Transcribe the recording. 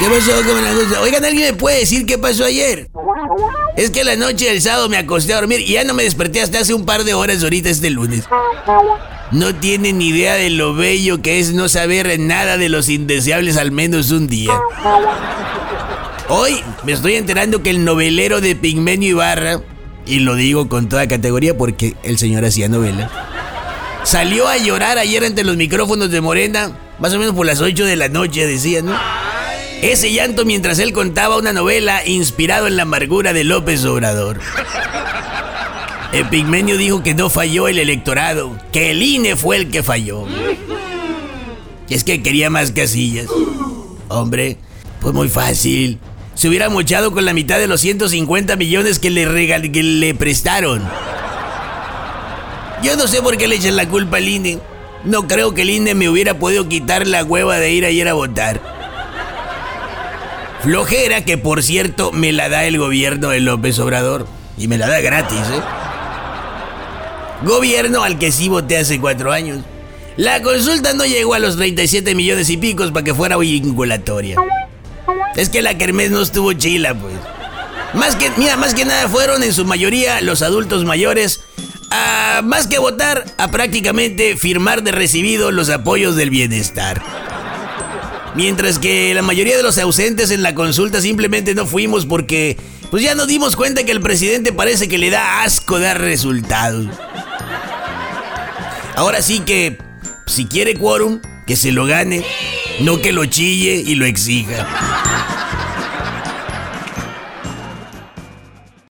¿Qué pasó, camarada? Oigan, ¿alguien me puede decir qué pasó ayer? Es que la noche del sábado me acosté a dormir y ya no me desperté hasta hace un par de horas ahorita este lunes. No tienen idea de lo bello que es no saber nada de los indeseables al menos un día. Hoy me estoy enterando que el novelero de Pigmenio Ibarra, y lo digo con toda categoría porque el señor hacía novela, salió a llorar ayer ante los micrófonos de Morena, más o menos por las 8 de la noche, decía, ¿no? Ese llanto mientras él contaba una novela inspirado en la amargura de López Obrador. El pigmenio dijo que no falló el electorado, que el INE fue el que falló. Es que quería más casillas. Hombre, pues muy fácil. Se hubiera mochado con la mitad de los 150 millones que le, regal que le prestaron. Yo no sé por qué le echan la culpa al INE. No creo que el INE me hubiera podido quitar la hueva de ir ayer a votar. Flojera que por cierto me la da el gobierno de López Obrador. Y me la da gratis, ¿eh? Gobierno al que sí voté hace cuatro años. La consulta no llegó a los 37 millones y picos para que fuera vinculatoria. Es que la Kermés no estuvo chila, pues. Mira, más que nada fueron en su mayoría los adultos mayores a, más que votar, a prácticamente firmar de recibido los apoyos del bienestar. Mientras que la mayoría de los ausentes en la consulta simplemente no fuimos porque pues ya nos dimos cuenta que el presidente parece que le da asco dar resultados. Ahora sí que si quiere quórum, que se lo gane, no que lo chille y lo exija.